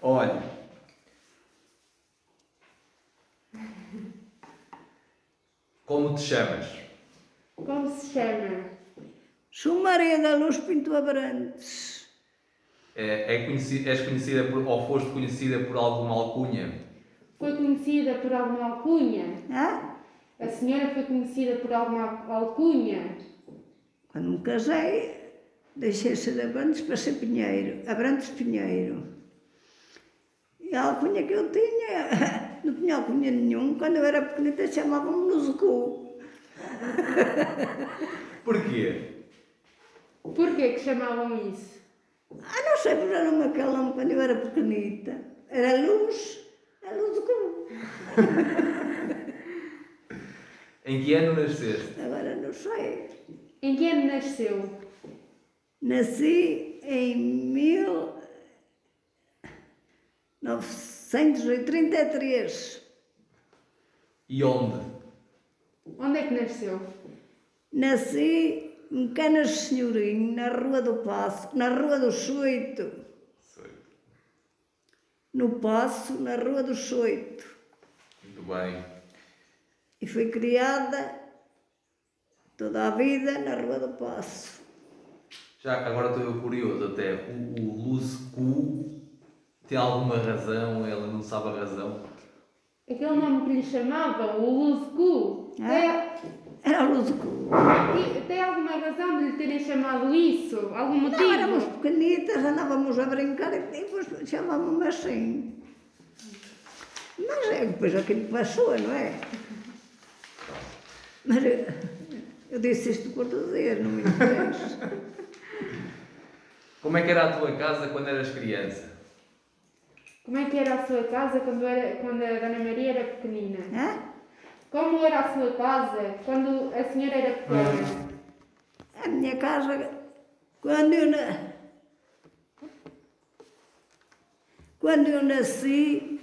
Olha. Como te chamas? Como se chama? Sou Maria da Luz Pinto Abrantes. É, é conheci- és conhecida por, ou foste conhecida por alguma alcunha? Foi conhecida por alguma alcunha? Hã? A senhora foi conhecida por alguma alcunha? Quando me casei, deixei ser Abrantes para ser Pinheiro. Abrantes Pinheiro. E a alcunha que eu tinha, não tinha alcunha nenhum. Quando eu era pequenita chamavam-me Nuzucu. Porquê? Porquê que chamavam isso? Ah, não sei, porque era aquele nome quando eu era pequenita. Era Luz, a Nuzucu. Em que ano nasceste? Agora não sei. Em que ano nasceu? Nasci em 1933. E onde? Onde é que nasceu? Nasci em Canas de Senhorinho, na Rua do Passo, na Rua do Choito. No Passo, na Rua do Choito. Muito bem. E fui criada toda a vida na Rua do Passo. Já agora estou eu curioso até. O, o Lusecu tem alguma razão? Ela não sabe a razão? Aquele nome que lhe chamavam, o Luzcu, Ah. tem, Era o Luzucu. tem- tem alguma razão de lhe terem chamado isso? Algum motivo? Não, éramos pequenitas, andávamos a brincar e depois chamavam-me assim. Mas é depois aquilo passou, não é? Mas eu, eu disse isto por dizer, não me interessa. Como é que era a tua casa quando eras criança? Como é que era a sua casa quando, era, quando a Dona Maria era pequenina? Hã? Como era a sua casa quando a senhora era pequena? A minha casa, quando eu, na- quando eu nasci,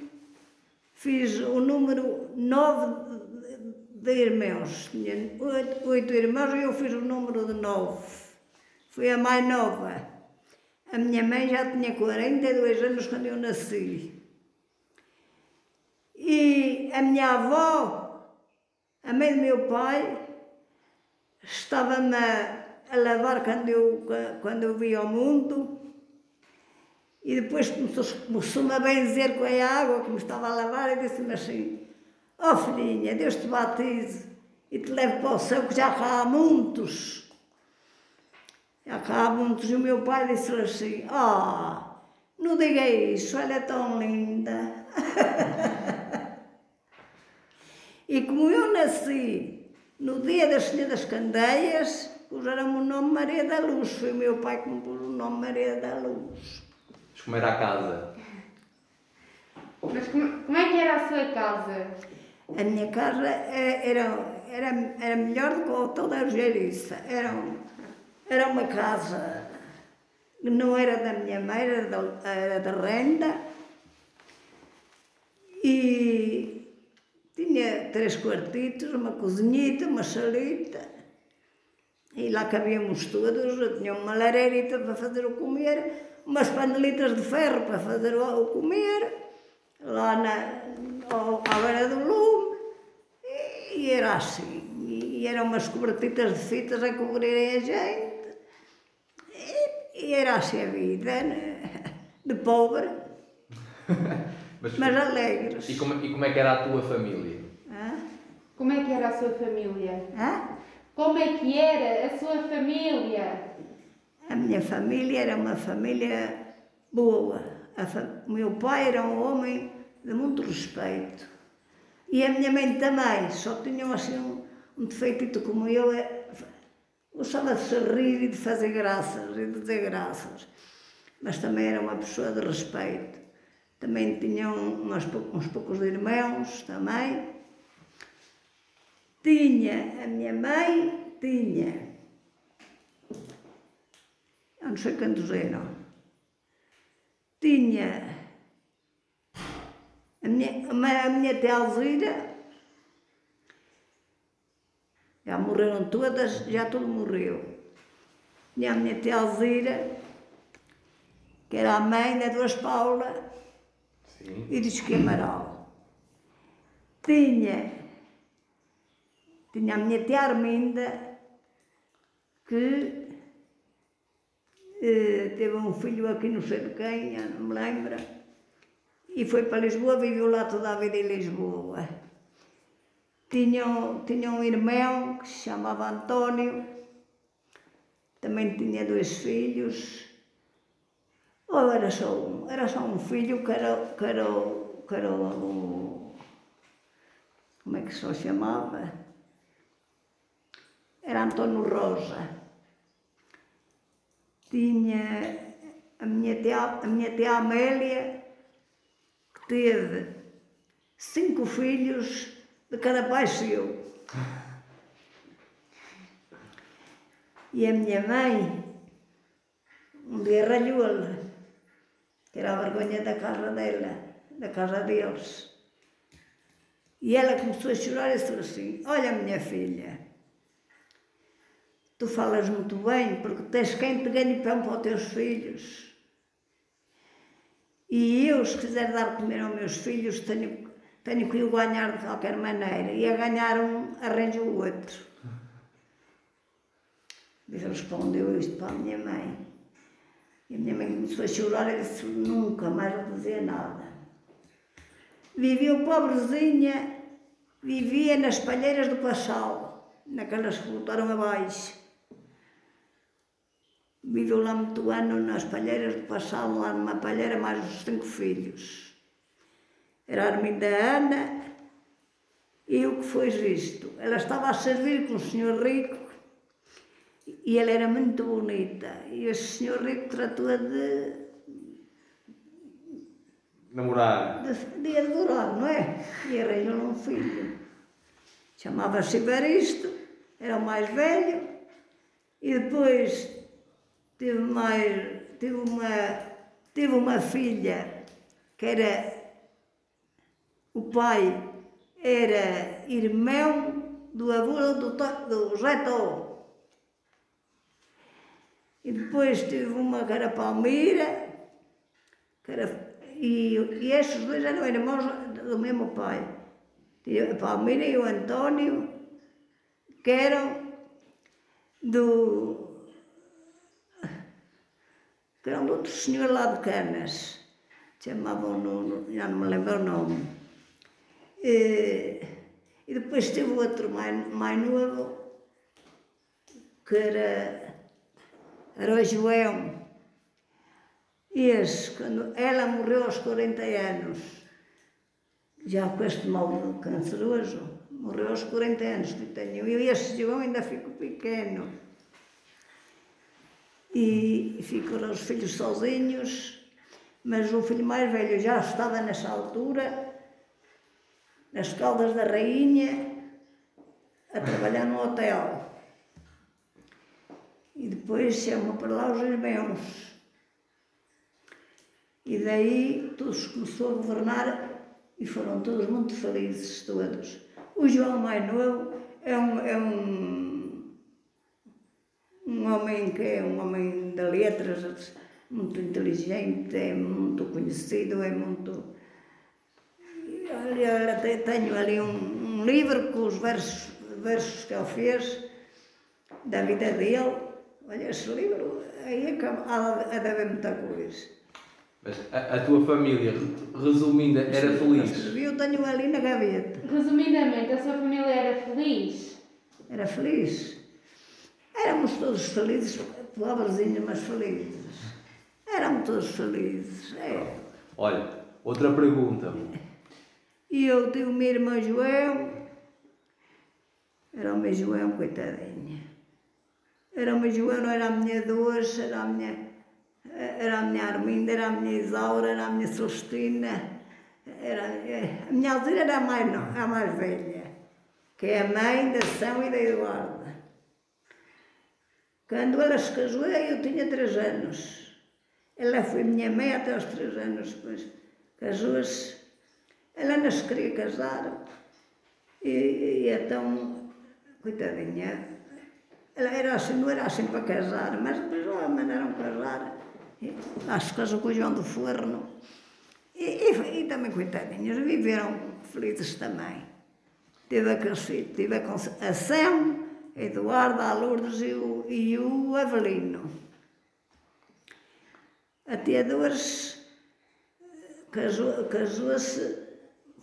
fiz o número 9 de, de irmãos. Tinha oito, oito irmãos e eu fiz o número de 9. Fui a mais nova. A minha mãe já tinha 42 anos quando eu nasci. E a minha avó, a mãe do meu pai, estava-me a, lavar quando eu, quando eu vi ao mundo e depois começou- começou-me a benzer com a água que me estava a lavar e disse-me assim, ó oh, filhinha, Deus te batize e te leve para o céu que já há muitos. Muitos. E o meu pai disse-lhe assim, ó, não diga isso, ela é tão linda. E como eu nasci no dia das Senhoras Candeias, puseram-me o nome Maria da Luz. Foi o meu pai que me pôs o nome Maria da Luz. Mas como era a casa? Mas como, como é que era a sua casa? A minha casa eh, era, era, era melhor do que o toda a Algeriça. Era, um- era uma casa que não era da minha mãe, era da, era da renda. E tinha três quartitos, uma cozinhita, uma salita. E lá cabíamos todos. Eu tinha uma lareirita para fazer o comer, umas panelitas de ferro para fazer o, comer, lá na, à beira do lume. E, e era assim. E, eram umas cobertitas de fitas a cobrirem a gente. E, era assim a vida, né? de pobre, Mas, mas alegres. e, como, e como é que era a tua família? Hã? Como é que era a sua família? Hã? Como é que era a sua família? A minha família era uma família boa. Fa- O meu pai era um homem de muito respeito. E a minha mãe também, só tinham assim um, um defeitito como eu. É- Gostava de rir e de fazer graças e de dizer graças. Mas também era uma pessoa de respeito. Também tinham umas uns poucos irmãos também. Tinha, a minha mãe tinha eu não sei quantos eram. Tinha a minha, a minha tia Alzira, já morreram todas, já tudo morreu. tinha a minha tia Alzira, que era a mãe da Duas Paula Sim. e do Chico Amaral. Tinha, tinha a minha tia Arminda, que eh, teve um filho aqui, não sei de quem, não me lembro, e foi para Lisboa, viveu lá toda a vida em Lisboa. Tinha, tinha um irmão que se chamava António, também tinha dois filhos, ou era só um, era só um filho que era, que era, que era o, como é que se chamava? Era António Rosa. Tinha a minha tia, a minha tia Amélia, que teve cinco filhos de cada pai seu. E a minha mãe, um dia ralhou-lhe, que era a vergonha da casa dela, da casa deles. E ela começou a chorar e disse assim, olha minha filha, tu falas muito bem porque tens quem te ganhe pão para os teus filhos. E eu, se quiser dar comer aos meus filhos, tenho, tenho que o ganhar de qualquer maneira. E a ganhar um, arranjo o outro. E respondeu isto para a minha mãe. E a minha mãe começou a chorar e disse, nunca mais vou dizer nada. Viveu pobrezinha, vivia nas palheiras do Passal, naquelas que voltaram abaixo. Viveu lá muito ano nas palheiras do Passal, lá numa palheira, mais os cinco filhos. Era a Arminda Ana e o que foi isto? Ela estava a servir com o senhor rico e ela era muito bonita. E esse senhor rico tratou-a de Namorar. de, de adorar, não é? E arranjou um filho. Chamava-se Evaristo, era o mais velho, e depois teve mais, teve uma, teve uma filha que era, o pai era irmão do avô do, do Tó. E depois teve uma que era Palmeira, que era, e, e estes dois eram irmãos do mesmo pai. A Palmeira e o António, que eram do. que eram de outro senhor lá de Canas. Chamavam, no, já não me lembro o nome. E, e depois teve outro mais, mais novo, que era, era o João. E esse, quando ela morreu aos 40 anos, já com este mal canceroso, morreu aos 40 anos que tenho. E este João ainda ficou pequeno. E ficam os filhos sozinhos, mas o filho mais velho já estava nessa altura, nas Caldas da Rainha, a trabalhar no hotel. E depois chamam para lá os irmãos. E daí tudo se começou a governar e foram todos muito felizes, todos. O João novo é um, é um, um homem que é um homem de letras, muito inteligente, é muito conhecido, é muito. Te- tenho ali um, um livro com os versos, versos que ele fez da vida dele. Olha, esse livro, aí é há há de haver muita coisa. Mas a, a tua família, re- resumindo, era feliz. Eu tenho ali na gaveta. Resumidamente, a sua família era feliz? Era feliz. Éramos todos felizes, pobrezinhos, mas felizes. Éramos todos felizes. É. Olha, outra pergunta. E eu tive o meu irmão João. Era o meu João, coitadinha. Era o meu João, não era a minha doce, era a minha, era a minha Arminda, era a minha Isaura, era a minha Celestina. Era, é, a minha Alzira era a mais, no- a mais velha, que é a mãe da São e da Eduarda. Quando ela se casou, eu tinha três anos. Ela foi minha mãe até aos três anos depois. Casou-se. Ela não se queria casar. E, e então, coitadinha, ela era assim, não era assim para casar, mas depois lá mandaram casar. E, acho que casou com o João do Forno. E, e, e também, coitadinhos, viveram felizes também. Teve tive a, Conce- a Sam, a Eduardo, a Lourdes e o, e o Avelino. A tia Dores casou- casou-se,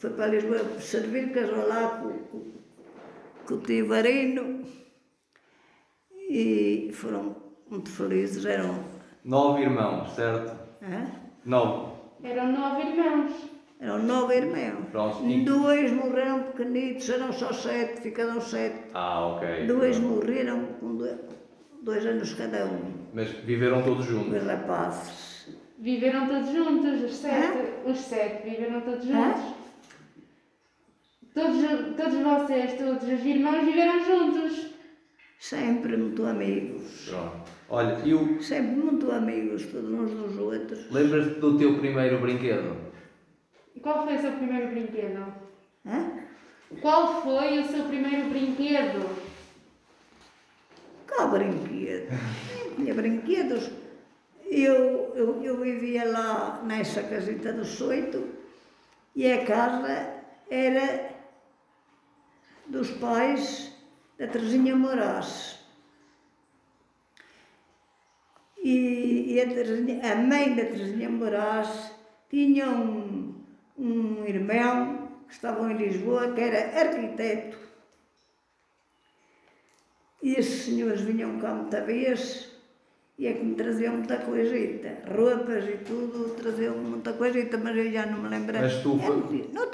foi para Lisboa servir, casou lá com, o tio Varino e foram muito felizes, eram. Nove irmãos, certo? hã? Nove. Eram nove irmãos. Eram nove irmãos. Pronto, e- Dois morreram pequenitos, eram só sete, ficaram sete. Ah, ok. Dois morreram com dois, dois anos cada um, Mas viveram todos juntos. os rapazes. Viveram todos juntos, os sete. Os sete viveram todos juntos. Todos, todos vocês, todos os irmãos viveram juntos. Sempre muito amigos. Pronto. Olha, e o... Sempre muito amigos, todos uns dos outros. lembras-te do teu primeiro brinquedo? E qual foi o seu primeiro brinquedo? Hã? Qual foi o seu primeiro brinquedo? Qual brinquedo? Tinha brinquedos. Eu, eu, eu vivia lá nessa casita do Soito e a casa era dos pais da Teresinha Moraes. E, e a, Teresinha, a mãe da Teresinha Moraes tinha um, um irmão que estava em Lisboa que era arquiteto. E esses senhores vinham cá muita vez e é que me traziam muita coisita, roupas e tudo, traziam muita coisita, mas eu já não me lembro. Mas tu Eu não tinha- não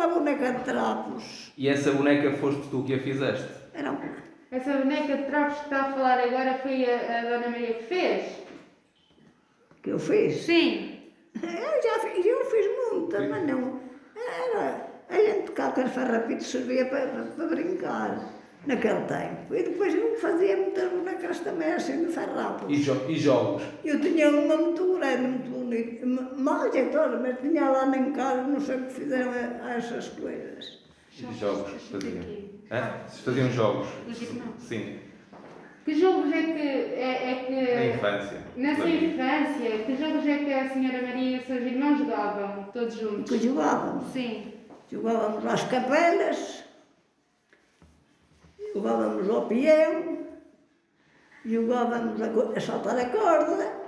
uma boneca de trapos. E essa boneca foste tu que a fizeste? Era um- Essa boneca de trapos que está a falar agora foi a, a Dona Maria que fez? que eu fiz. Sim. Eu já fiz, eu fiz muita, mas não. Era, a gente cá com os farrapitos servia para, para, para brincar naquele tempo. E depois eu fazia muitas bonecas também assim de farrapos. E, jo- e jogos? Eu tinha uma muito grande, muito bonita, ma- mal jeitosa, mas tinha lá em casa, não sei o que fizeram a, a essas coisas. E jogos faziam? Hã? Vocês faziam jogos? Sim. Que jogos é que. É, é que Na infância. Na sua infância, que jogos é que a Senhora Maria e os seus irmãos jogavam? Todos juntos? Que jogávamos. Sim. Jogávamos às capelas, jogávamos ao peão, jogávamos a, a saltar a corda,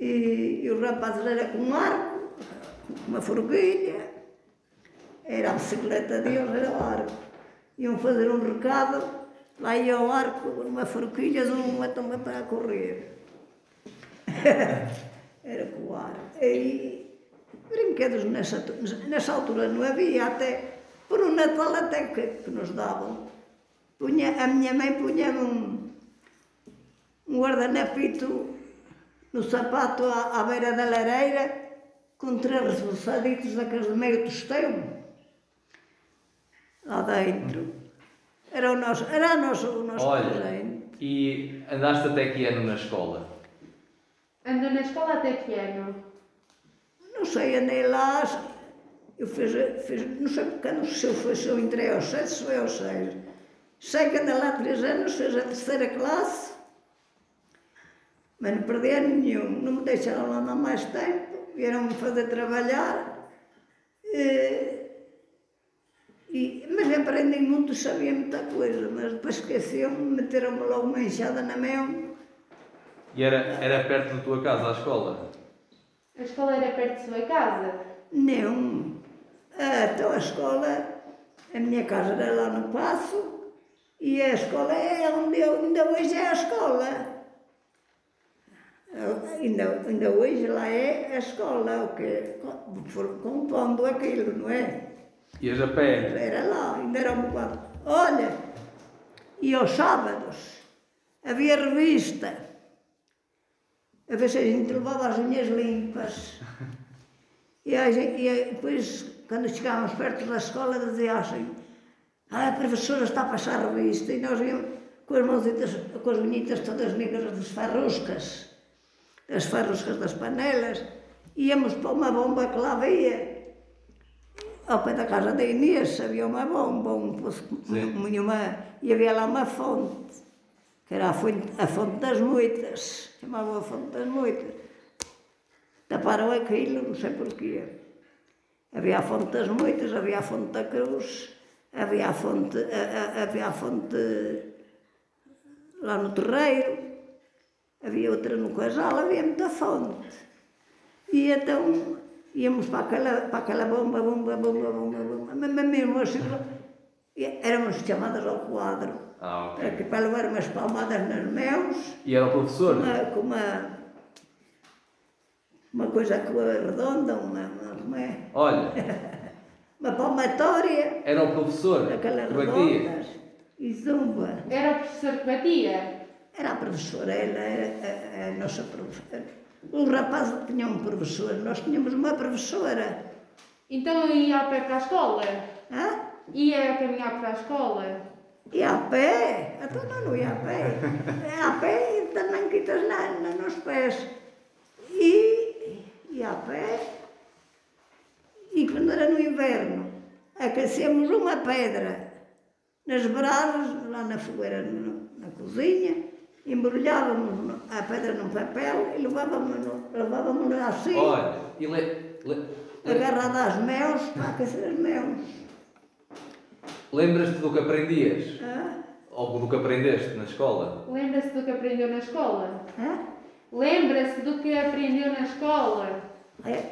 e, e os rapazes era com um arco, uma forquilha, era a bicicleta deles, era o arco. Iam fazer um recado, lá ia o arco, uma forquilha, uma toma para correr. era com o arco. E, Brinquedos nessa, nessa altura não havia, até por um Natal até que, que nos davam. Punha, a minha mãe punha-me um, um guardanapito no sapato à, à beira da lareira, com três reforçaditos daqueles de meio tostão, lá dentro. Era o nosso, era o nosso, o nosso Olha, presente. e andaste até que ano na escola? Andou na escola até que ano? Não sei, andei lá, eu fiz, fiz não sei quando se eu, foi, se eu entrei aos sete, se foi aos seis. Sei que andei lá três anos, fiz a terceira classe, mas não perdi ano nenhum, não me deixaram lá andar mais tempo, vieram-me fazer trabalhar, e, e, mas aprendi muito, sabia muita coisa, mas depois esqueciam-me, meteram-me logo uma enxada na mão, E era, era perto da tua casa, a escola? A escola era perto de sua casa? Não. Ah, Então a escola, a minha casa era lá no Passo e a escola é onde eu, ainda hoje é a escola. Ainda, ainda hoje lá é a escola, o que compondo aquilo, não é? Ias a pé? Era lá, ainda era um bocado. Olha, e aos sábados havia revista. A ver se a gente levava as unhas limpas. E, a gente, e depois, Cando chegábamos perto da escola, dizia así, ah, a professora está a passar a revista, e nós íamos coas mãozitas, coas unhitas todas negras das farruscas, das farruscas das panelas, íamos para uma bomba que lá havia. Ao pé da casa da Inês havia uma bomba, um poço, um, um, uma, e havia lá uma fonte, que era a fonte, a fonte das moitas, chamava a fonte das moitas. Taparam aquilo, não sei porquê. Havia a fonte das moitas, havia a fonte da cruz, havia a fonte, a- a- havia a fonte lá no terreiro, havia outra no casal, havia muita fonte. E então íamos para aquela, para aquela bomba, bomba, bomba, bomba, bomba, mas mesmo assim, éramos chamadas ao quadro, Ah, ok. para, para levar umas palmadas nas mãos, E era o professor? uma, com uma, uma coisa que redonda, uma, uma, é? Olha, uma palmatória, era o professor aquelas que batia. e zumba. Era o professor que batia? Era a professora, ela era a, a nossa professora. Os rapazes tinham um professor, nós tínhamos uma professora. Então ia a pé para a escola? Hã? Ia a caminhar para a escola? E a pé, então não, não ia a pé. É a pé e também quitas na, na, nos pés. E, e a pé. E quando era no inverno, aquecemos uma pedra nas brasas, lá na fogueira, no- na cozinha, embrulhávamos a pedra num papel e levávamos, levávamos assim, Olha, e le, le, le- agarrada às mãos, para aquecer as mãos. lembras-te do que aprendias? Hã? Ou do que aprendeste na escola? Lembra-se do que aprendeu na escola? Hã? Lembra-se do que aprendeu na escola?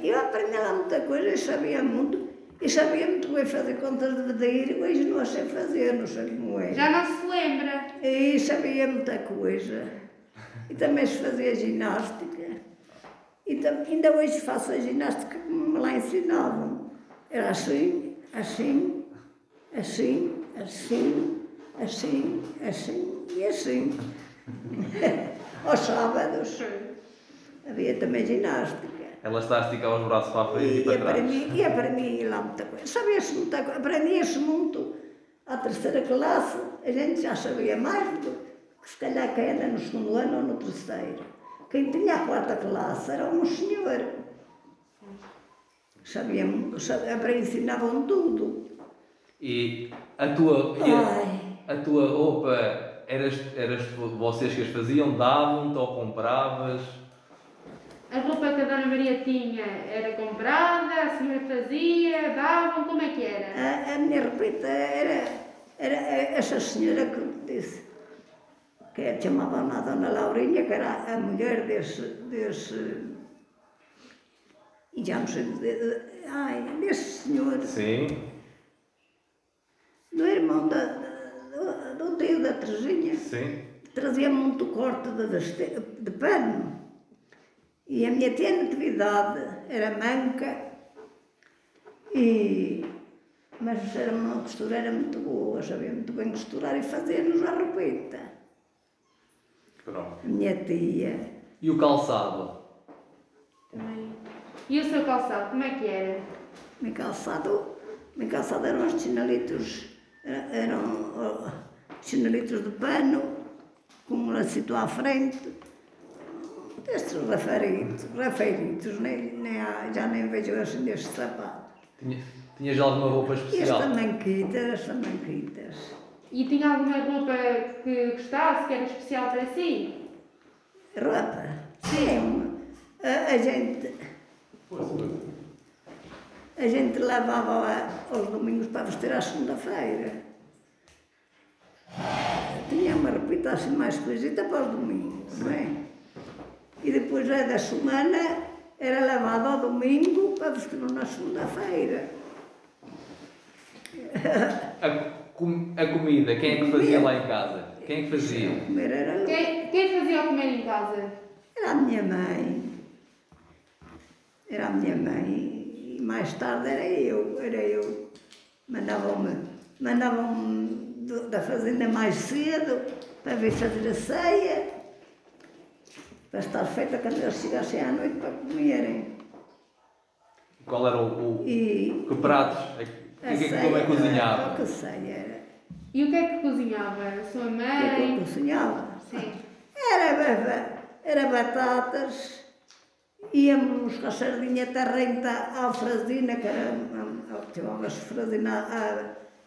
Eu aprendi lá muita coisa e sabia muito. E sabia muito bem fazer contas de medir, hoje não sei fazer, não sei como é. Já não se lembra? E sabia muita coisa. E também se fazia ginástica. E ainda hoje faço a ginástica como me lá ensinavam. Era assim, assim, assim, assim, assim, assim e assim. Aos sábados havia também ginástica. Ela está a esticar os braços para a frente e, E, para trás. aprendi, e aprendi lá muita coisa. Sabia-se muita coisa, aprendia-se muito. À terceira classe, a gente já sabia mais do que se calhar quem anda no segundo ano ou no terceiro. Quem tinha a quarta classe era um senhor. Sabiam, sabiam, ensinavam tudo. E a tua, Ai, a tua roupa, eras, eras vocês que as faziam, davam-te ou compravas? A roupa que a Dona Maria tinha era comprada, a senhora fazia, davam, como é que era? a, a minha repita era, era essa senhora que disse, que chamavam a Dona Laurinha, que era a mulher desse, desse e já não sei dizer, ai, desse senhor, Sim. do irmão da, da- do, do tio da Terezinha, Sim. trazia muito corte de, de pano. E a minha tia natividade era manca, e, mas era uma costureira muito boa, sabia muito bem costurar e fazia-nos a roupita. Pronto. A minha tia, E o calçado? Também. E o seu calçado, como é que era? meu calçado, meu calçado eram os oh, chinelitos de pano, com um lacito à frente, destes rafeiritos, rafeiritos, nem, nem há- já nem vejo assim destes sapatos. Tinha, tinhas alguma roupa especial? estas manquitas, estas manquitas. E tinha alguma roupa que gostasse, que era especial para si? Roupa? Sim. A, a gente, a gente lavava a- aos domingos para vestir à segunda-feira. Tinha uma roupita assim mais coisita para os domingos, não é? E depois a da semana era lavada ao domingo para vestir na segunda-feira. A, com- a comida, quem é que fazia lá em casa? Quem é que fazia? Comer era Quem, quem fazia o comer em casa? Era a minha mãe. Era a minha mãe. E mais tarde era eu. Era eu. Mandavam-me mandavam do- da fazenda mais cedo para vir fazer a ceia. Para estar feita quando eles chegassem à noite para comerem. Qual era o, o E que pratos? O que é que a tua mãe a cozinhava? que ceia era? E o que é que cozinhava? A sua O que é que eu mãe? cozinhava? Sim. Era, era batatas íamos buscar sardinha terrenta à Frasina, que era, chamava se Frasina,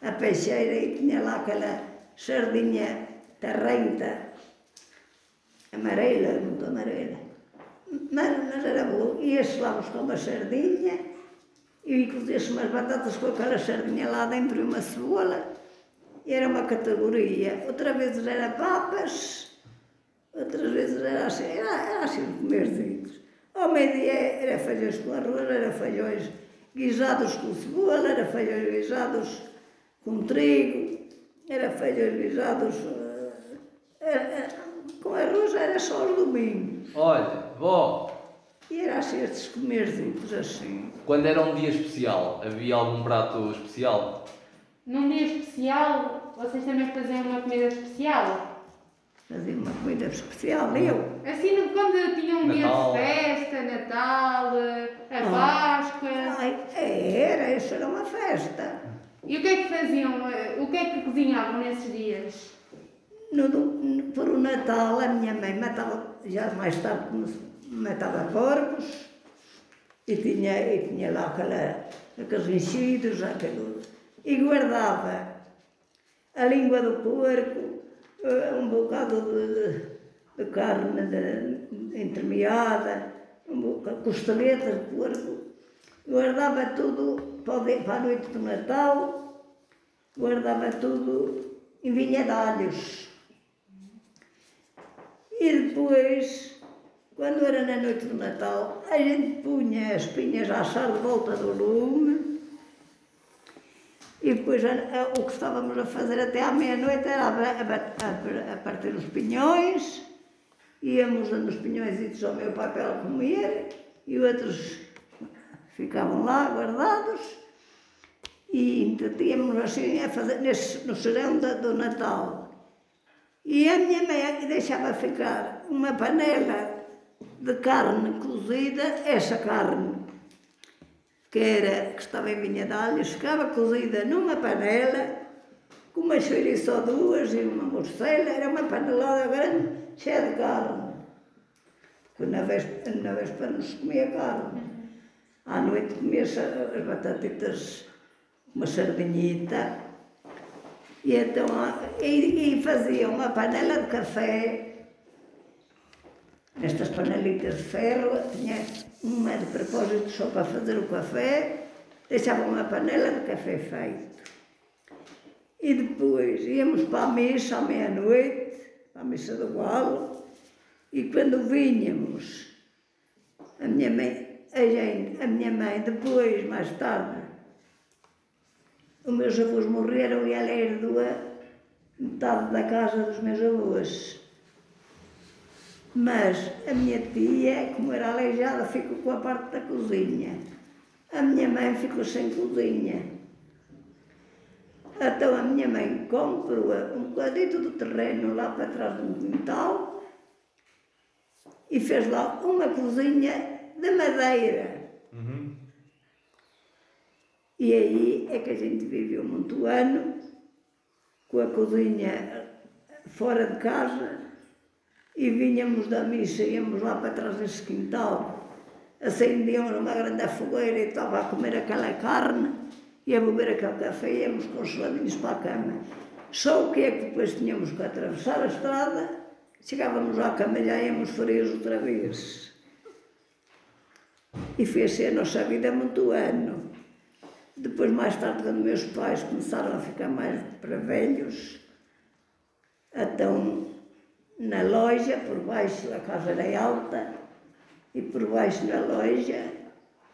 a, peixeira, e tinha lá aquela sardinha terrenta, amarela, muito amarela. Mas, mas era bom. Ia-se lá buscar uma sardinha e cozia-se umas batatas com aquela sardinha lá dentro e uma cebola. Era uma categoria. Outra vez era papas, outras vezes era assim, era, era assim comerzitos. Ao meio-dia era feijões com arroz, era feijões guisados com cebola, era feijões guisados com trigo, era feijões guisados eh, com arroz, era só os domingos. Olha, vó, E era assim estes comerzitos assim. quando era um dia especial, havia algum prato especial? Num dia especial, vocês também faziam uma comida especial? Fazia uma comida especial, eu. Assim, quando tinham um Natal. dia de festa, Natal, a Ah. Páscoa. Ai, era, isso era uma festa. E o que é que faziam? eh, O que é que cozinhavam nesses dias? No, no, por o Natal, a minha mãe matava, já mais tarde matava porcos e tinha, e tinha lá aquela, aqueles enchidos, aquilo, e guardava a língua do porco, eh, um bocado de, de, de carne de, entremeada, um bocado, costeletas de porco, guardava tudo para, a noite do Natal, guardava tudo em vinhadalhos. E depois, quando era na noite do Natal, a gente punha as pinhas a assar de volta do lume. E depois o que estávamos a fazer até à meia-noite era a, partir os pinhões, íamos dando os pinhões ao meu pai para comer, e outros ficavam lá guardados, e entretíamos assim a fazer nesse, no serão da- do Natal. E a minha mãe deixava ficar uma panela de carne cozida, essa carne que, era, que estava em vinha de alhos, ficava cozida numa panela, com uma chouriça ou duas e uma morcela, era uma panelada grande, cheia de carne. Porque na véspera, na véspera não se comia carne. À noite comia-se as batatitas, uma sardinhita, e então ah, e, e fazia uma panela de café, nestas panelitas de ferro, tinha uma de propósito só para fazer o café, deixava uma panela de café feito. E depois íamos para a missa à meia-noite, para a missa do galo, e quando vinhamos, a minha mãe, a, gente, a minha mãe depois, mais tarde, os meus avós morreram e ela herdou metade da casa dos meus avós. Mas a minha tia, como era aleijada, ficou com a parte da cozinha. A minha mãe ficou sem cozinha. Então a minha mãe comprou um bocadito do terreno lá para trás de um quintal e fez lá uma cozinha de madeira. E aí é que a gente viveu muito ano, com a cozinha fora de casa, e vinhamos da missa, íamos lá para trás desse quintal, acendíamos uma grande fogueira e estava a comer aquela carne, e a beber aquele café, e íamos com os geladinhos para a cama. Só o que é que depois tínhamos que atravessar a estrada, chegávamos à cama e íamos frios outra vez. E fez-se a nossa vida muito ano. Depois, mais tarde, quando meus pais começaram a ficar mais para velhos, então, na loja, por baixo, a casa era alta, e por baixo da loja,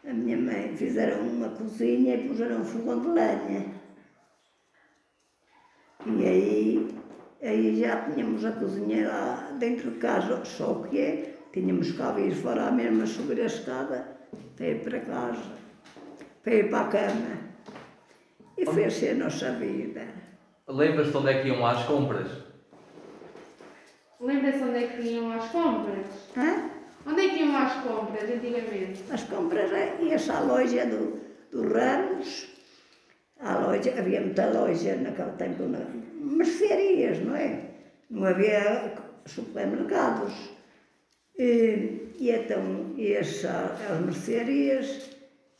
a minha mãe fizeram uma cozinha e puseram um fogão de lenha. E aí, aí já tínhamos a cozinha lá dentro de casa, só que é, tínhamos que vir fora à mesma subir a escada para ir para casa para ir para a cama. E fez-se a nossa vida. Lembras-te onde é que iam às compras? Lembra-se onde é que iam às compras? Hã? Onde é que iam às compras antigamente? As compras é- ia-se à loja do, do Ramos, à loja, havia muita loja naquele tempo, na, mercearias, não é? Não havia supermercados. E, e então ia-se à- às mercearias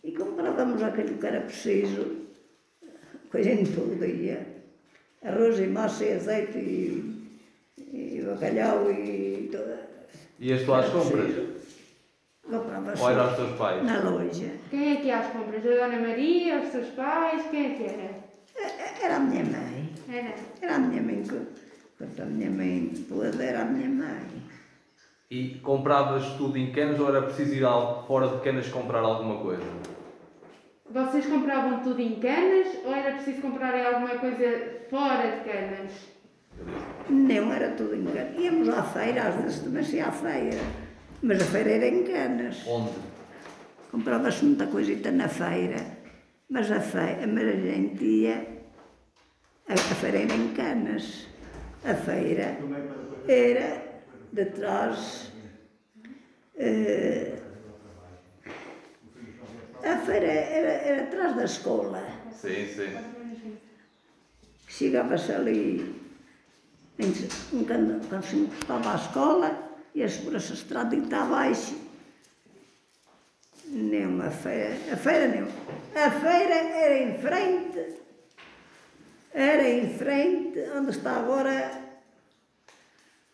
e comprávamos aquilo que era preciso, coisa em todo dia. Arroz e massa e azeite e, e bacalhau e toda. Ias tu às compras? Comprava-se Ou era aos teus pais? na loja. Quem é que ia às compras? A Dona Maria, os seus pais? Quem é que era? Era a minha mãe. Era. Era a minha mãe quando a minha mãe pôde, era a minha mãe. E compravas tudo em Canas ou era preciso ir fora de Canas comprar alguma coisa? Vocês compravam tudo em canas ou era preciso comprar alguma coisa fora de canas? Não, era tudo em canas. Íamos à feira, às vezes também se à feira. Mas a feira era em canas. Onde? Comprava-se muita coisita na feira. Mas a feira, mas a gente ia. A, a feira era em canas. A feira era de trás. eh, a feira era, era atrás da escola. Sim, sim. Chegava-se ali, quando, quando se encostava à escola, ia-se por essa estradita abaixo. Não, a feira, a feira não. A feira era em frente, era em frente, onde está agora,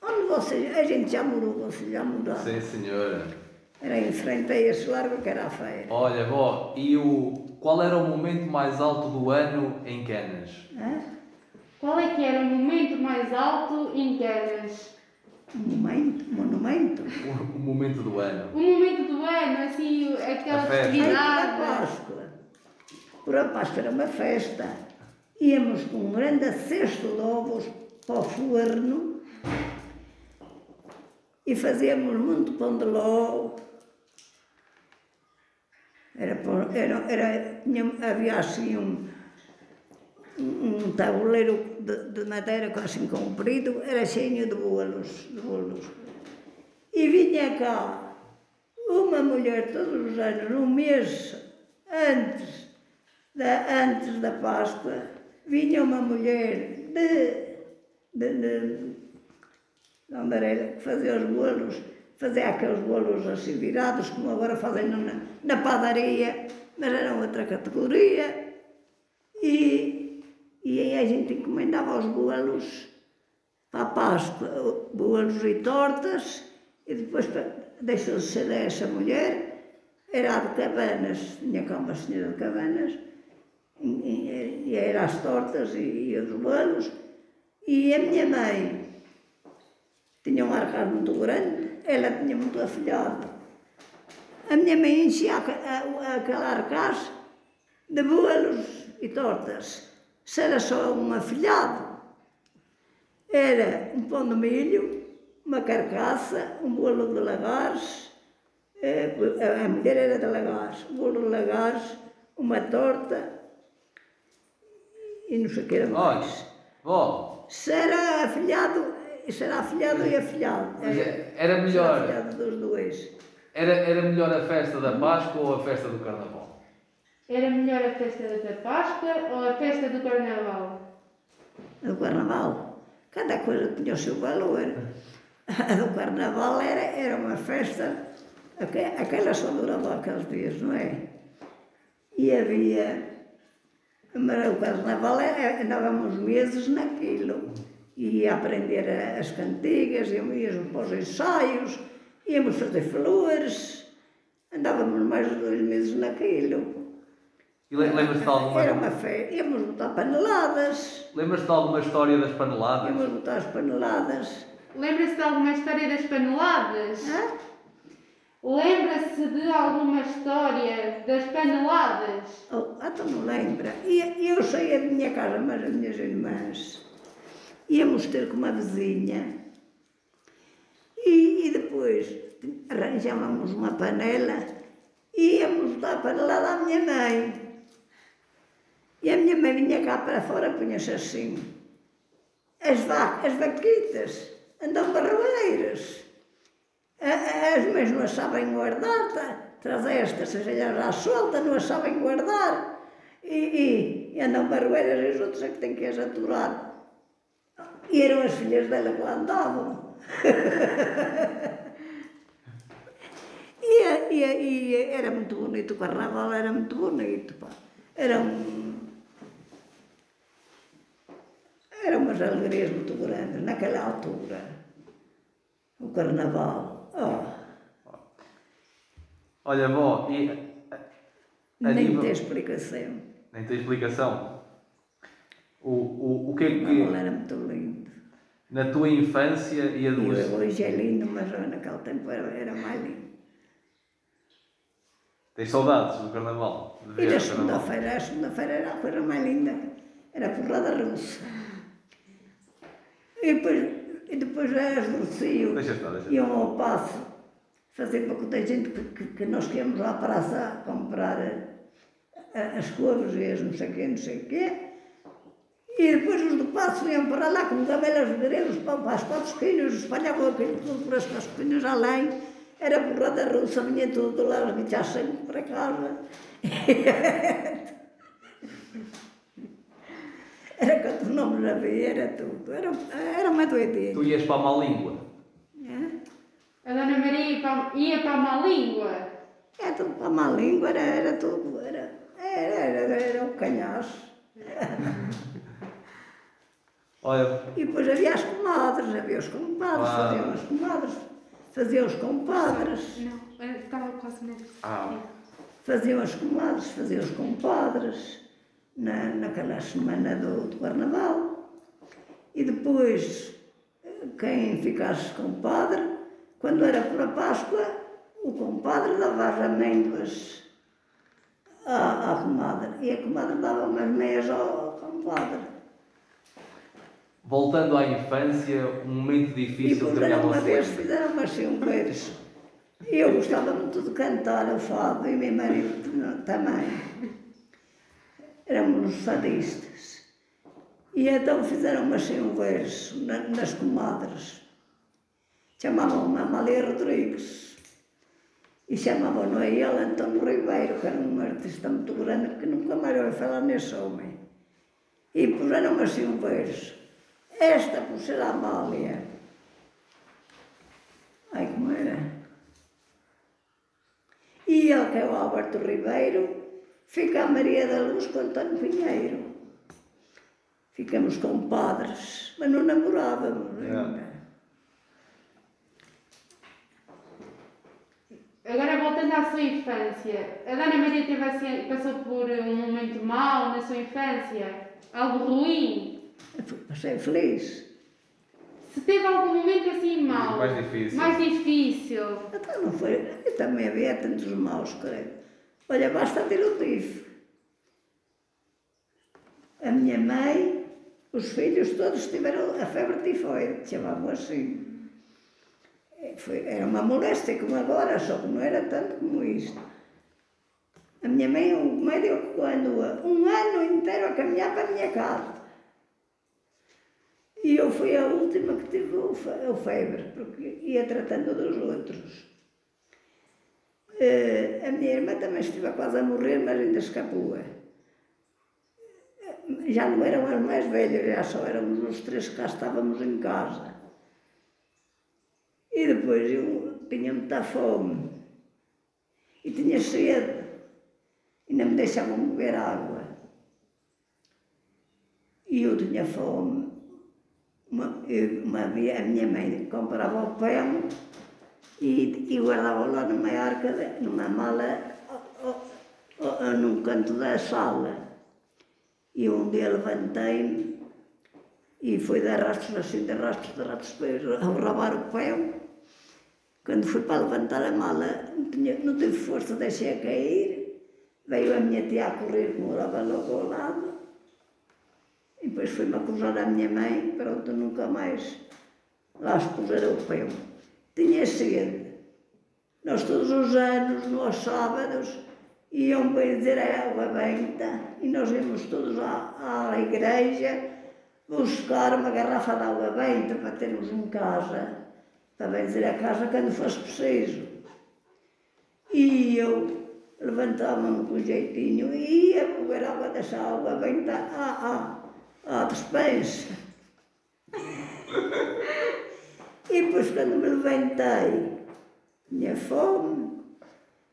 onde vocês, a gente já morou, vocês já mudaram. Sim, senhora. Era em frente a esse largo que era a feira. Olha, vó, e o... qual era o momento mais alto do ano em Canas? Hã? Qual é que era o momento mais alto em canas? Um monumento, um monumento. O, o momento do ano. O momento do ano, assim, aquela A festa. Feita da festividade. Páscoa. Por a Páscoa era uma festa. Íamos com um grande cesto de ovos para o forno e fazíamos muito pão de ló. Era, era, era, tinha, havia assim um, um um tabuleiro de, de madeira assim comprido, era cheio de bolos, de bolos. E vinha cá uma mulher todos os anos, um mês antes da, antes da Páscoa, vinha uma mulher de, de, de, de onde era, que fazia os bolos, fazia aqueles bolos assim virados, como agora fazem na, na padaria, mas era outra categoria. E, e aí a gente encomendava os bolos para a Páscoa, bolos e tortas, e depois pa- deixou-se ser essa mulher, era a de Cabanas, tinha cá uma senhora de Cabanas, e, e- e era as tortas e, e os bolos, e a minha mãe tinha um arcar muito grande, ela tinha muito afilhado. A minha mãe enchia aquele arcaz de bolos e tortas. Se era só um afilhado, era um pão de milho, uma carcaça, um bolo de lagares, eh, a mulher era de lagares, um bolo de lagares, uma torta e não sei o que era Olha, mais. vó, Se era afilhado, se era afilhado e afilhado. Era, é- era se melhor. afilhado dos dois. era, era melhor a festa da Páscoa ou a festa do Carnaval? Era melhor a festa da Páscoa ou a festa do Carnaval? do carnaval. Cada coisa tinha o seu valor. A do carnaval era, era uma festa, aque- aquela só durava aqueles dias, não é? E havia. Mas o carnaval era, andávamos meses naquilo. E ia aprender as cantigas, íamos para os ensaios, íamos fazer flores, andávamos mais de dois meses naquilo. E le- lembras-te de alguma, Era uma festa, íamos botar paneladas. lembras-te de alguma história das paneladas? Íamos botar as paneladas. Lembra-se de alguma história das paneladas? Hã? Lembra-se de alguma história das paneladas? Oh, ah, tu não lembra? E eu saía de minha casa, mas as minhas irmãs íamos ter com uma vizinha e, e depois arranjávamos uma panela e íamos dar panelada à minha mãe. E a minha mãe vinha cá para fora, punha-se assim. As vacas, as vaquitas, andam barroeiras. As mães não as sabem guardar, tá? traz estas, seja já solta, não as sabem guardar. E, e, e andam barroeiras e os outros é que têm que as aturar. E eram as filhas dela que lá andavam. e era muito bonito, o carnaval era muito bonito, pá. Era um... Era umas alegrias muito grandes naquela altura. O carnaval. Oh, Olha, vó, e. nem tem explicação. Nem tem explicação. O, o, o que é que. era muito lindo. Na tua infância e adolescência. hoje é lindo, mas naquele tempo era, era mais lindo. Tens saudades do carnaval? E carnaval? segunda-feira, a segunda-feira era a coisa mais linda. Era a porrada russa. E depois, e depois as Rocio deixa estar. iam ao passo fazer para toda a gente que, que, que nós queríamos lá à praça comprar eh, a- as couves e as não sei o quê, não sei o quê. E depois os do passo iam para lá com gabelas grelos para, para as quatro esquinas, espalhavam aquilo tudo para as quatro esquinas além. Era porrada russa, vinha tudo lá, os bichos sempre para casa. Era quantos nomes havia, era tudo. Era, era uma doideira. Tu ias para a má língua. É? A Dona Maria ia para, ia para a má língua. Era tudo para a má língua, era, era tudo. Era, era, era, era o canhaço. Olha, E depois havia as comadres, havia os compadres, Ah. faziam as comadres, faziam os compadres, Não, eu estava quase na. Ah. faziam as comadres, faziam os compadres na, naquela semana do, do carnaval. E depois, eh, quem ficasse compadre, quando era para a Páscoa, o compadre dava as amêndoas à, à comadre. E a comadre dava umas meias ao compadre. Voltando à infância, um momento E difícil que a minha avó uma vez, fizeram umas cinqueiras. E eu gostava muito de cantar o fado, e meu marido também. Éramos fadistas. E então fizeram umas na- nas comadres. Chamavam-me Amália Rodrigues. E chamavam-no a ele António Ribeiro, que era um artista muito grande, que nunca mais ouvi falar nesse homem. E puseram assim um beijo. Esta por ser a Amália. Ai, como era? E ele, que é o Alberto Ribeiro, fica a Maria da Luz com António Pinheiro. Ficamos compadres, mas não namorávamos ainda. Agora voltando à sua infância, a Dona Maria teve assim, passou por um momento mau na sua infância? Algo ruim? Passei feliz. Se teve algum momento assim mau? Mais difícil. Mais difícil. Então não foi. Eu também havia tantos maus, creio. Olha, basta ter o tifo. A minha mãe, os filhos todos tiveram a febre tifoide, chamavam assim. Eh, Foi, era uma moléstia como agora, só que não era tanto como isto. A minha mãe, o médico andou um ano inteiro a caminhar para a minha casa. E eu fui a última que tive o fe- o febre, porque ia tratando dos outros. Eh, a minha irmã também estive quase a morrer, mas ainda escapou. Eh, Já não eram as mais velhas, já só éramos os três que cá estávamos em casa. E depois eu tinha muita fome. E tinha sede. E não me deixavam beber água. E eu tinha fome. Uma, uma, a minha mãe comprava o pão e, e guardava lá numa arca, numa mala, ó- ó- ó- num canto da sala. E um dia levantei-me e fui de arrastos, assim, de arrastos, de arrastos, para roubar o pão. Quando fui para levantar a mala, não, tinha, não tive força, deixei a cair. Veio a minha tia a correr, que morava logo ao lado. E depois fui-me acusar a minha mãe, pronto, nunca mais lá expuseram o pão. Tinha sede. Nós todos os anos, nos sábados, iam benzer a água benta e nós íamos todos à, à igreja buscar uma garrafa de água benta para termos em casa, para benzer a casa quando fosse preciso. E eu levantava-me com jeitinho e ia beber água dessa água benta à, à, à despensa. E depois quando me levantei, tinha fome,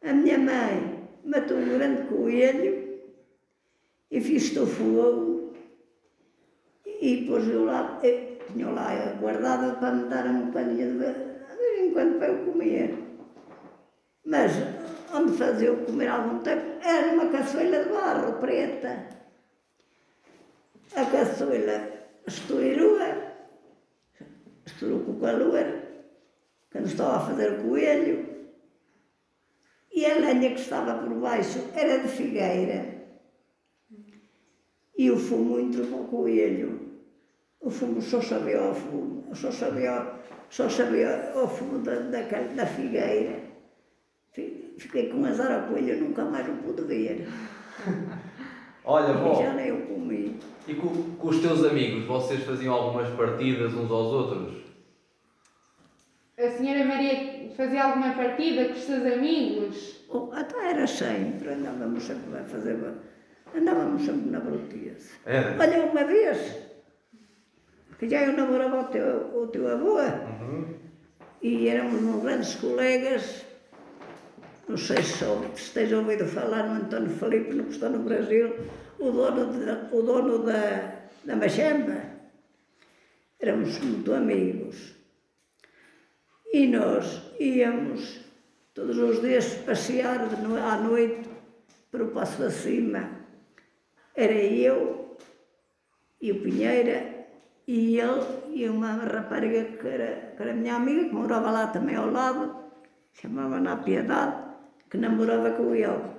A minha mãe matou um grande coelho e fiz o fogo e pôs-o lá, eu tinha lá guardado para me dar um bocadinho de vez em quando para eu comer. Mas onde fazia eu comer algum tempo era uma caçoeira de barro preta. A caçoeira estourou, estourou com o calor, quando estava a fazer o coelho, e a lenha que estava por baixo era de figueira. E o fumo entrou para o coelho. O fumo só sabia ao fumo, só sabia, só sabia ao fumo da, da, da figueira. Fiquei com azar ao coelho, nunca mais o pude ver. Olha, E vó, já nem eu comi. E com, com os teus amigos, vocês faziam algumas partidas uns aos outros? A senhora Maria fazia alguma partida com os seus amigos? Oh, até era sempre, andávamos sempre a fazer. Andávamos sempre na brutice. Era? Olha, uma vez, que já eu namorava o teu, o teu avô, Uhum. e éramos uns grandes colegas, não sei se esteja ouvido falar no António Felipe, no que está no Brasil, o dono, de- o dono da, da Machamba. Éramos muito amigos. E nós íamos todos os dias passear no- à noite para o Passo da Cima. Era eu e o Pinheira e ele e uma rapariga que era, que era minha amiga, que morava lá também ao lado, chamava Ana Piedade, que namorava com ele.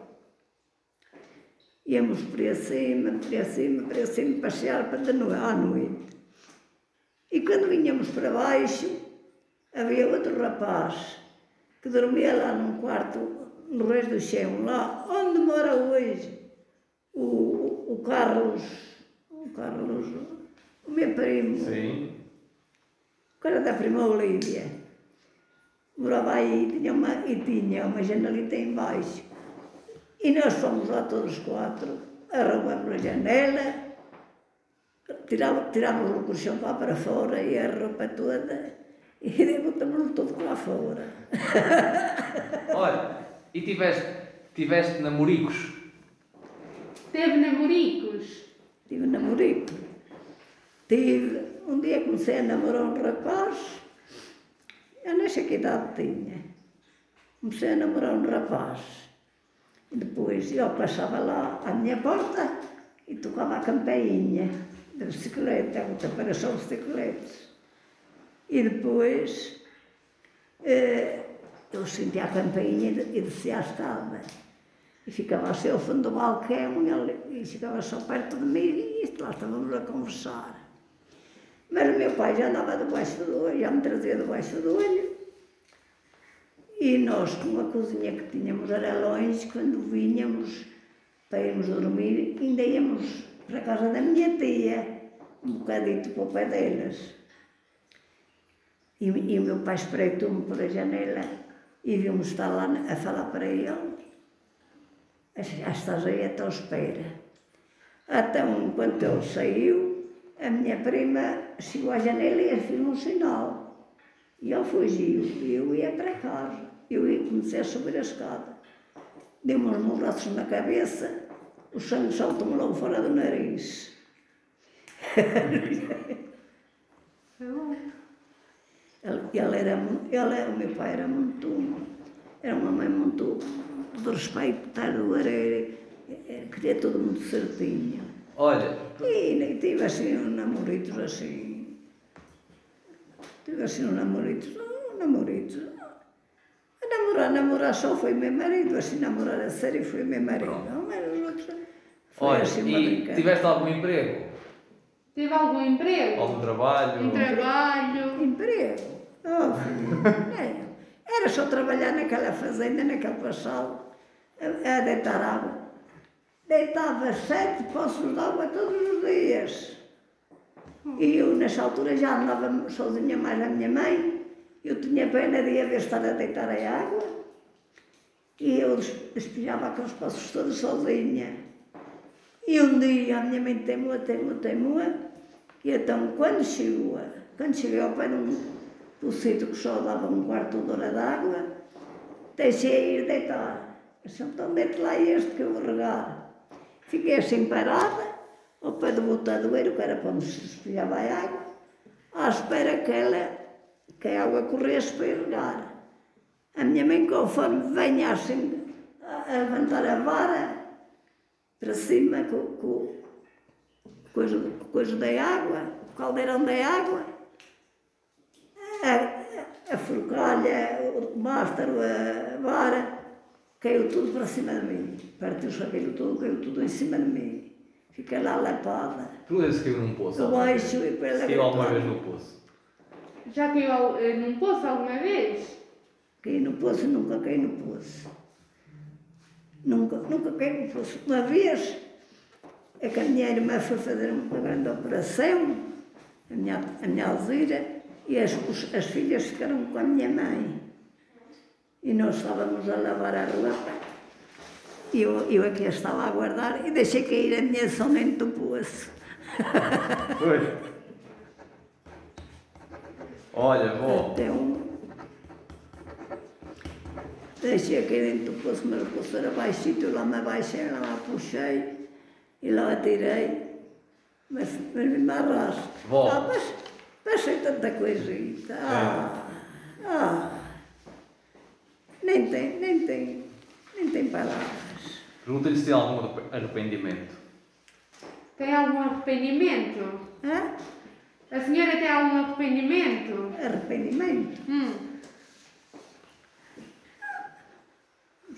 Íamos para cima, para cima, para cima, passear para à noite. E quando vinhamos para baixo, havia outro rapaz que dormia lá num quarto no Reis do Chão, lá onde mora hoje o, o, Carlos, o Carlos, o meu primo, Sim. o cara da prima Olívia. Morava aí tinha uma, e tinha uma janelita em baixo. E nós fomos lá todos quatro, arrumamos a janela, tirávamos, tirávamos o colchão lá para fora e a roupa toda e botamos tudo lá fora. Olha, e tiveste, tiveste namoricos? Teve namoricos? Tive namorico. Tive, um dia comecei a namorar um rapaz, eu nem sei que idade tinha. Comecei a namorar um rapaz. Depois eu passava lá à minha porta e tocava a campainha da bicicleta, outra para só bicicletas. E depois eh, eu sentia a campainha e descia a escada. E ficava assim ao fundo do balcão e ele e ficava só perto de mim e lá estávamos a conversar. Mas o meu pai já andava debaixo do olho, já me trazia debaixo do olho. E nós, com a cozinha que tínhamos era longe, quando vinhamos para irmos dormir, ainda íamos para a casa da minha tia, um bocadito para o pé delas. E, e o meu pai espreitou-me por a janela e vimos estar lá a falar para ele. Já estás aí tua espera. Então, enquanto ele saiu, a minha prima chegou à janela e fez um sinal. E ele fugiu. E eu ia para casa. Eu comecei a subir a escada. Deu-me uns morraços na cabeça, o sangue saltou-me logo fora do nariz. Ele, era, era- o meu pai era muito, era uma mãe muito de era- era- queria tudo muito certinho. Olha, E nem tive assim uns namoritos assim. Tive assim uns namoritos, um namoritos. A namorar, namorar só foi meu marido, assim namorar a sério foi meu marido. Não, mas os outros foi olha, assim uma e tiveste algum emprego? Teve algum emprego? Algum trabalho? Um trabalho? Emprego. Oh, filho, não. Era só trabalhar naquela fazenda, naquele passado, a, a deitar água. Deitava sete poços de água todos os dias. E eu, nessa altura, já andava sozinha mais a minha mãe. Eu tinha pena de a ver estar a deitar a água. E eu despejava aqueles poços todos sozinha. E um dia a minha mãe teimou, teimou, teimou. E então, quando chegou, quando cheguei ao pé de um, sítio que só dava um quarto de hora de água, deixei ir deitar. Então mete lá este que eu vou regar. Fiquei assim parada, ao pé do botadoeiro, que era para onde se a água, à espera que, ela, que a água corresse para ir regar. A minha mãe, conforme venha assim a levantar a vara para cima com, com, coisa, coisa da água, o caldeirão da água, a, a forcalha, o mastro, a vara, caiu tudo para cima de mim. Partiu o cabelo todo, caiu tudo em cima de mim. Fiquei lá lapada. Tu se caiu num poço? Baixo e para Se caiu alguma vez no poço? Já caiu num poço alguma vez? Caí no poço, nunca caí no poço. Nunca, nunca caí no poço. Uma vez, a que a minha irmã foi fazer uma grande operação, a minha, a minha Alzira, e as, os- as filhas ficaram com a minha mãe. E nós estávamos a lavar a roupa. E eu, eu aqui a estava a guardar e deixei cair a minha somente do poço. Foi. Olha, vó, Até um. Deixei aqui dentro do poço, mas o poço era baixito, eu lá me abaixei, lá me puxei e lá atirei. Mas, mas me arrasto. Vó. Ah, mas passei tanta coisita. Ah, ah. Nem tem, nem tem, nem tem palavras. pergunta-lhe se tem algum arrep- arrependimento. Tem algum arrependimento? Hã? A senhora tem algum arrependimento? Arrependimento. Hum.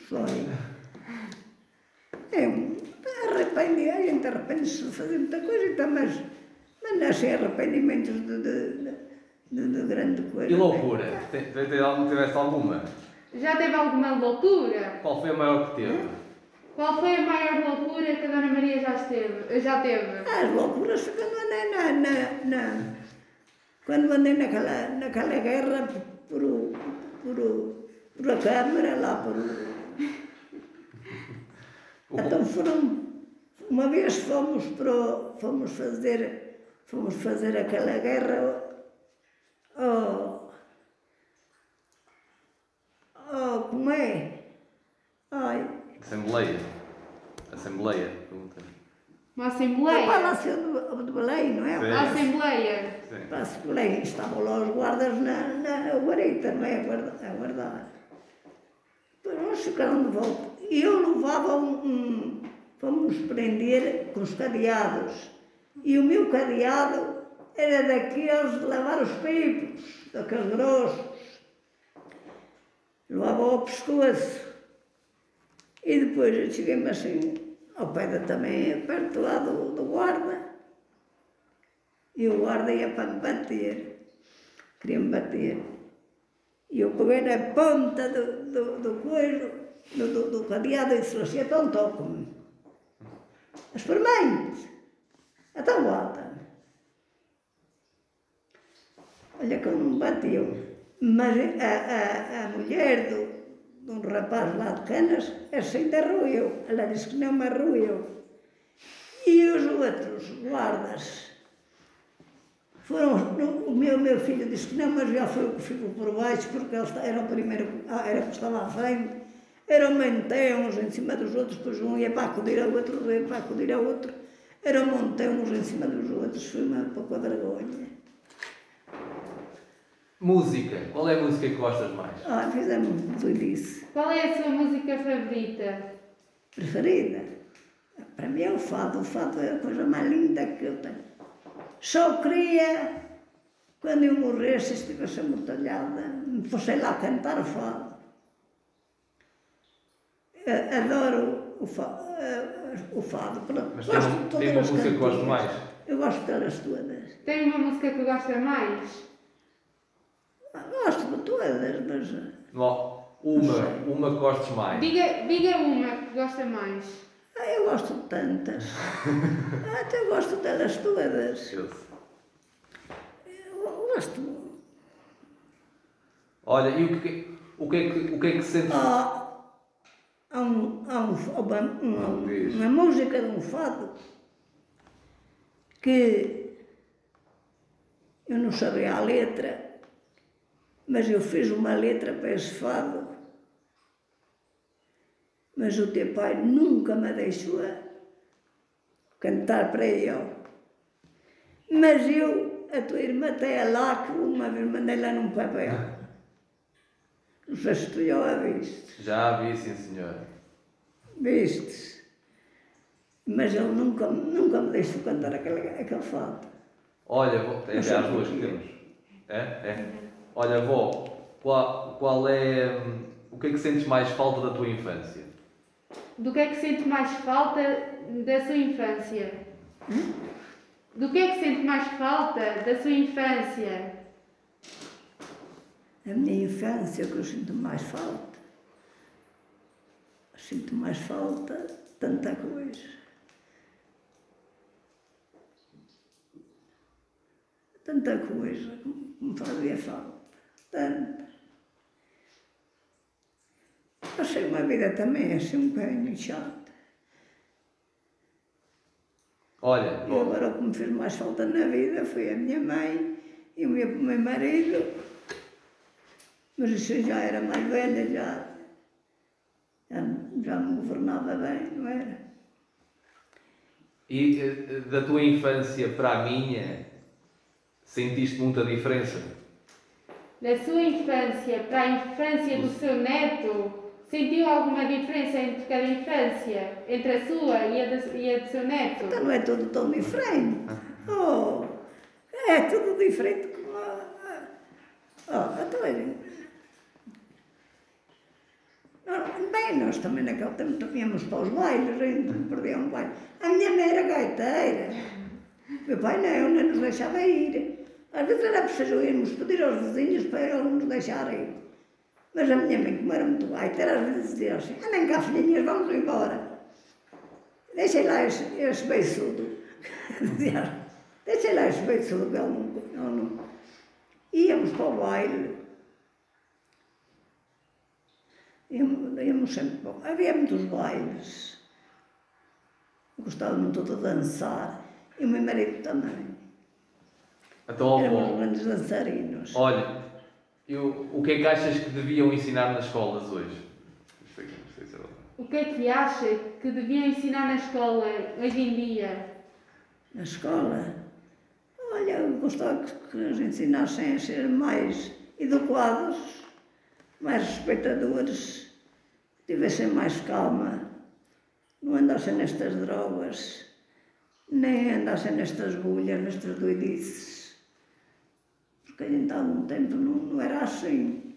Foi. Eu arrependi, a gente arrepende-se de fazer muita coisa, então, mas, mas achei arrependimentos de, de, de, de, de grande coisa. E loucura? Tem- tem- tem- Tiveste alguma? Já teve alguma loucura? Qual foi a maior que teve? Qual foi a maior loucura que a Dona Maria já, esteve, já teve? As loucuras andei na, quando andei naquela, naquela guerra por, o- por, o- por a Câmara, lá por o- Então foram, uma vez fomos, para, fomos fazer, fomos fazer aquela guerra ao, ao, como é? Ai, Assembleia. Assembleia. pergunta. Uma o assembleia? Palácio do, do Belém, não é? Sim. A assembleia. Sim. O Palácio do Belém, estavam lá os guardas na, na guarita, não é? A guarda- a guardar. Depois nós ficaram de volta. E eu levava um, um. Fomos prender com os cadeados. E o meu cadeado era daqueles de lavar os pipos, daqueles grossos. Levava ao pescoço. E depois eu cheguei-me assim, ao pé da também, perto lá do, do guarda. E o guarda ia para me bater. Queria-me bater. E eu peguei na ponta do, do, do coelho, do, do, do cadeado, e disse assim, então toca-me. Experimente. Então bota. Olha como me bateu. Mas a, a, a mulher do, de um rapaz lá de Canas, essa ainda ruiu. Ela disse que não me ruiu. E os outros guardas foram, o meu, meu filho disse que não, mas já foi o que ficou por baixo, porque ele era o primeiro, ah, era o que estava à frente. Eram montão uns em cima dos outros, depois um ia para acudir ao outro, outro ia para acudir ao outro. Eram montão uns em cima dos outros, foi uma pouca vergonha. Música. Qual é a música que gostas mais? Ah, fizemos doidice. Qual é a sua música favorita? Preferida? Para mim é o fado, o fado é a coisa mais linda que eu tenho. Só queria, quando eu morresse, estivesse amortalhada, me fosse lá cantar o fado. Eh, Adoro o fado. O fado. Mas tem Gosto uma- de todas tem uma as música que gostas cantigas. mais? Eu gosto delas todas. Tem uma música que gosta mais? Ah, Gosto de todas, mas eh, Não, Uma, uma que gostes mais. Diga, diga uma que gosta mais. ah, eu gosto de tantas. Ah, Até gosto delas todas. Eu- Eu gosto. Olha, e o que, o que, é, que, o que é que sentes? Há, há, um, há um, uma, uma, Diz. uma música de um fado que eu não sabia a letra, mas eu fiz uma letra para esse fado Mas o teu pai nunca me deixou cantar para ele. Mas eu, a tua irmã até lá, que uma vez mandei lá num papel. Não sei se tu já a viste. Já vi, sim senhor. Viste? Mas ele nunca, nunca me deixou cantar aquele, aquele fado. Olha, é Mas já as duas que temos. É? É. Olha, vó, qual, qual é. hum, O que é que sentes mais falta da tua infância? Do que é que sente mais falta da sua infância? Do que é que sente mais falta da sua infância? A minha infância, que eu sinto mais falta. Sinto mais falta de tanta coisa. Tanta coisa que me fazia falta. Tanta. Achei uma vida também assim um bocadinho chata. Olha, E agora o que me fez mais falta na vida foi a minha mãe e o meu, meu marido. Mas isso já era mais velha, já, já, já me governava bem, não era? e eh, da tua infância para a minha, sentiste muita diferença? Da sua infância para a infância do seu neto, sentiu alguma diferença entre cada infância? Entre a sua e a, do- e a do seu neto? Então não é tudo tão diferente. Oh, é tudo diferente como. a- a- Oh, então é. Bem, nós também naquele tempo também íamos para os bailes, ainda não perdia um baile. A minha mãe era gaiteira. Meu pai não, não nos deixava ir. Às vezes era preciso irmos pedir aos vizinhos para ele nos deixar ir. Mas a minha mãe, como era muito gaiteira, às vezes dizia assim, andem cá filhinhas, vamos embora. Deixem lá esse, esse beiçudo. Deixem lá esse beiçudo, ele não, ele não... Íamos para o baile. Íamos, íamos sempre para o... Havia muitos bailes. Gostava muito de dançar. E o meu marido também. Então, ó, Éramos grandes dançarinos. olha, eu, o que é que achas que deviam ensinar nas escolas hoje? Não sei, não sei se é. O que é que acha que deviam ensinar na escola hoje em dia? na escola. Olha, eu gostava que, que nos ensinassem a ser mais educados, mais respeitadores, que tivessem mais calma, não andassem nestas drogas, nem andassem nestas bulhas, nestas doidices. Porque há algum tempo não, não era assim.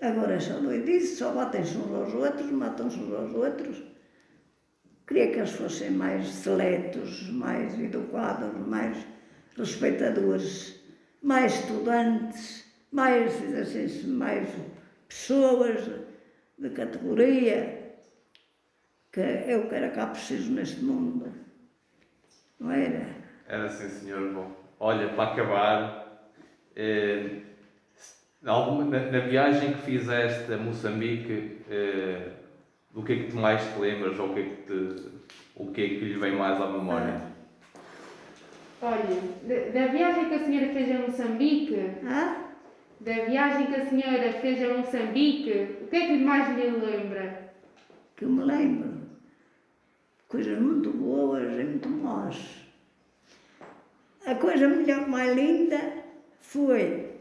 Agora é só doidice, só batem-se uns aos outros, matam-se uns aos outros. Queria que eles fossem mais seletos, mais educados, mais respeitadores, mais estudantes, mais, fizessem mais pessoas de categoria, que é o que era cá preciso neste mundo. Não era? Era sim, senhor. Bom, olha, para acabar, eh, alguma- na, na viagem que fizeste a Moçambique, eh, do que é que tu mais te lembras ou o que é que, te, o que, é que lhe vem mais à memória? Olha, da, da viagem que a senhora fez a Moçambique, Hã? da viagem que a senhora fez a Moçambique, o que é que mais lhe lembra? Que eu me lembro. Coisas muito boas e muito más. A coisa melhor, mais linda foi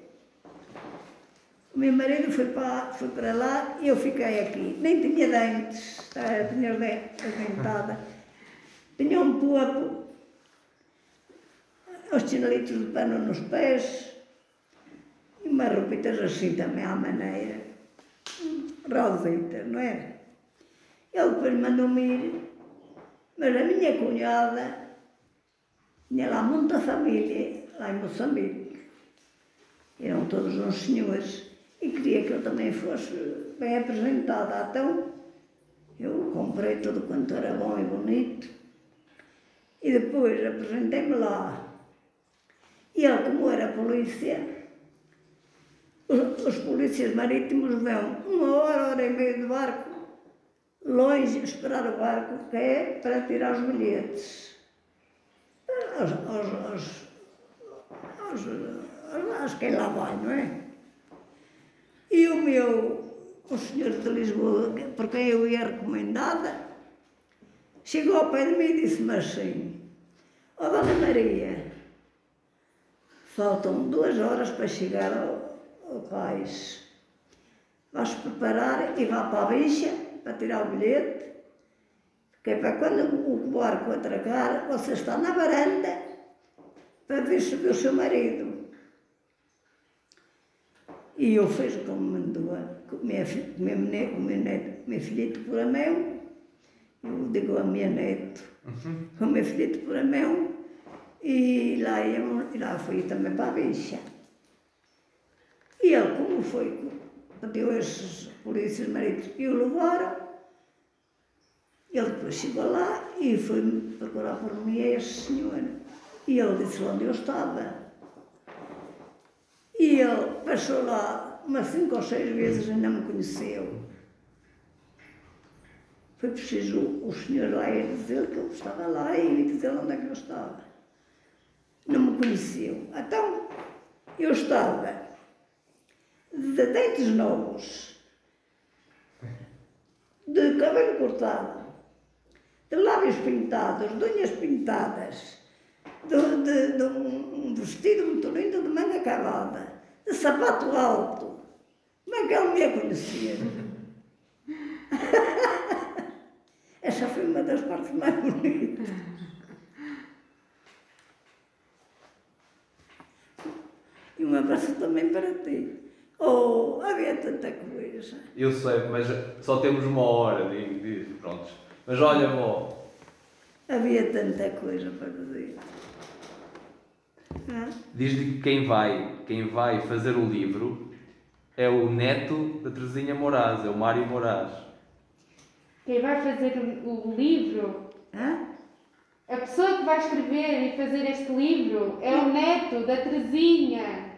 o meu marido foi para, foi para lá e eu fiquei aqui. Nem tinha dentes, tinha dentada. Tinha um popo, os chinelitos de pano nos pés e umas roupitas assim também à maneira. Rositas, não é? Ele depois mandou-me ir, mas a minha cunhada tinha lá muita família, lá em Moçambique. Eram todos uns senhores e queria que eu também fosse bem apresentada. Então, eu comprei tudo quanto era bom e bonito. E depois apresentei-me lá. E ele, como era polícia, os, os polícias marítimos vão uma hora, hora e meia de barco, longe, esperar o barco, que é para tirar os bilhetes. Aos, aos quem lá vai, não é? E o meu o senhor de Lisboa, por quem eu ia recomendada, chegou ao pé de mim e disse-me assim, ó Dona Maria, faltam duas horas para chegar ao, ao cais. Vais preparar e vá para a bicha para tirar o bilhete, que é para quando o barco atracar, você está na varanda para ver se o seu marido. E eu fiz como mandou o meu, ne- o meu neto, meu filhito por a mão, eu digo a minha neto, com o meu filhito por a mão, e lá, íamos, e lá fui também para a bicha. E ele, como foi, pediu esses polícias maridos e o levaram, ele depois chegou lá e foi procurar por mim a este senhor. E ele disse onde eu estava. E ele passou lá umas cinco ou seis vezes e não me conheceu. Foi preciso o senhor lá ir dizer que eu estava lá e dizer onde é que eu estava. Não me conheceu. Então, eu estava de dentes novos, de cabelo cortado, de lábios pintados, de unhas pintadas, de, de- de um, vestido muito lindo de manga cavada, de sapato alto. Como é que ele me ia conhecer? Essa foi uma das partes mais bonitas. E um abraço também para ti. Oh, havia tanta coisa. Eu sei, mas só temos uma hora, digo, digo, prontos. Mas olha, vó, Havia tanta coisa para dizer. Diz-lhe que quem vai, quem vai fazer o livro é o neto da Teresinha Moraes, é o Mário Moraes. Quem vai fazer o, o livro, Hã? a pessoa que vai escrever e fazer este livro é o neto da Terezinha.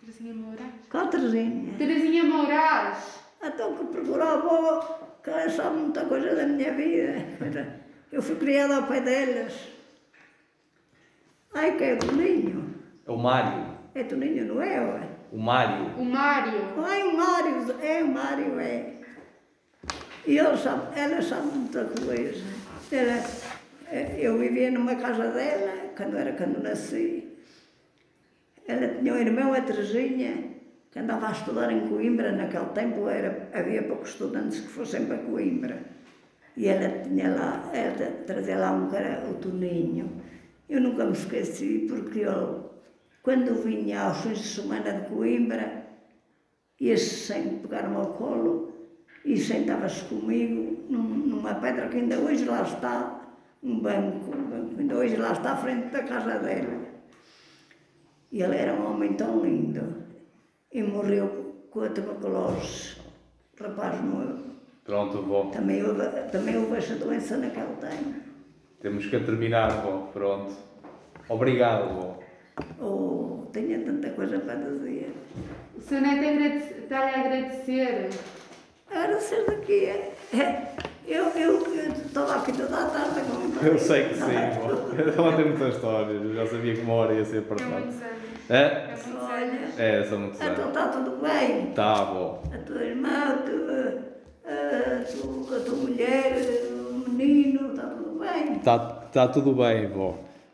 Terezinha Moraes? Qual Teresinha? Terezinha Moraes. Então que procurava, que ela sabe muita coisa da minha vida. Eu fui criada ao pé delas. Ai, que é o Toninho? É o Mário. É Toninho, não é? ué? O Mário. O Mário. Ai, o Mário, é o Mário, é. E ele sabe, ela sabe muita coisa. Ela, eh, eu vivia numa casa dela, quando era quando nasci. Ela tinha um irmão, a Teresinha, que andava a estudar em Coimbra. Naquele tempo era, havia poucos estudantes que fossem para Coimbra. E ela tinha lá, ela tra- trazia lá um cara, o Toninho. Eu nunca me esqueci, porque ele, quando vinha aos fins de semana de Coimbra, ia-se sempre pegar-me ao colo e sentava-se comigo num- numa pedra que ainda hoje lá está, um banco, um banco ainda hoje lá está à frente da casa dela. E ele era um homem tão lindo e morreu com a tuberculose. Rapaz morreu. Pronto, vó. Também houve, também houve essa doença naquele tempo. Temos que terminar, vó. Pronto. Obrigado, vó. Oh, tinha tanta coisa para dizer. O seu neto agradece- está-lhe a agradecer. Agradecer daqui. É, é, eu, eu, eu estava aqui toda a tarde com Eu sei que sim, vó. Ela tem muitas histórias. Eu já sabia que uma hora ia ser anos. É? É muitos anos. Olha, É, são muitos então anos. está tudo bem. Tá, vó. A tua irmã, a tua, a tua, a tua mulher, o menino, está tudo bem. Tá, tá tudo bem, vó.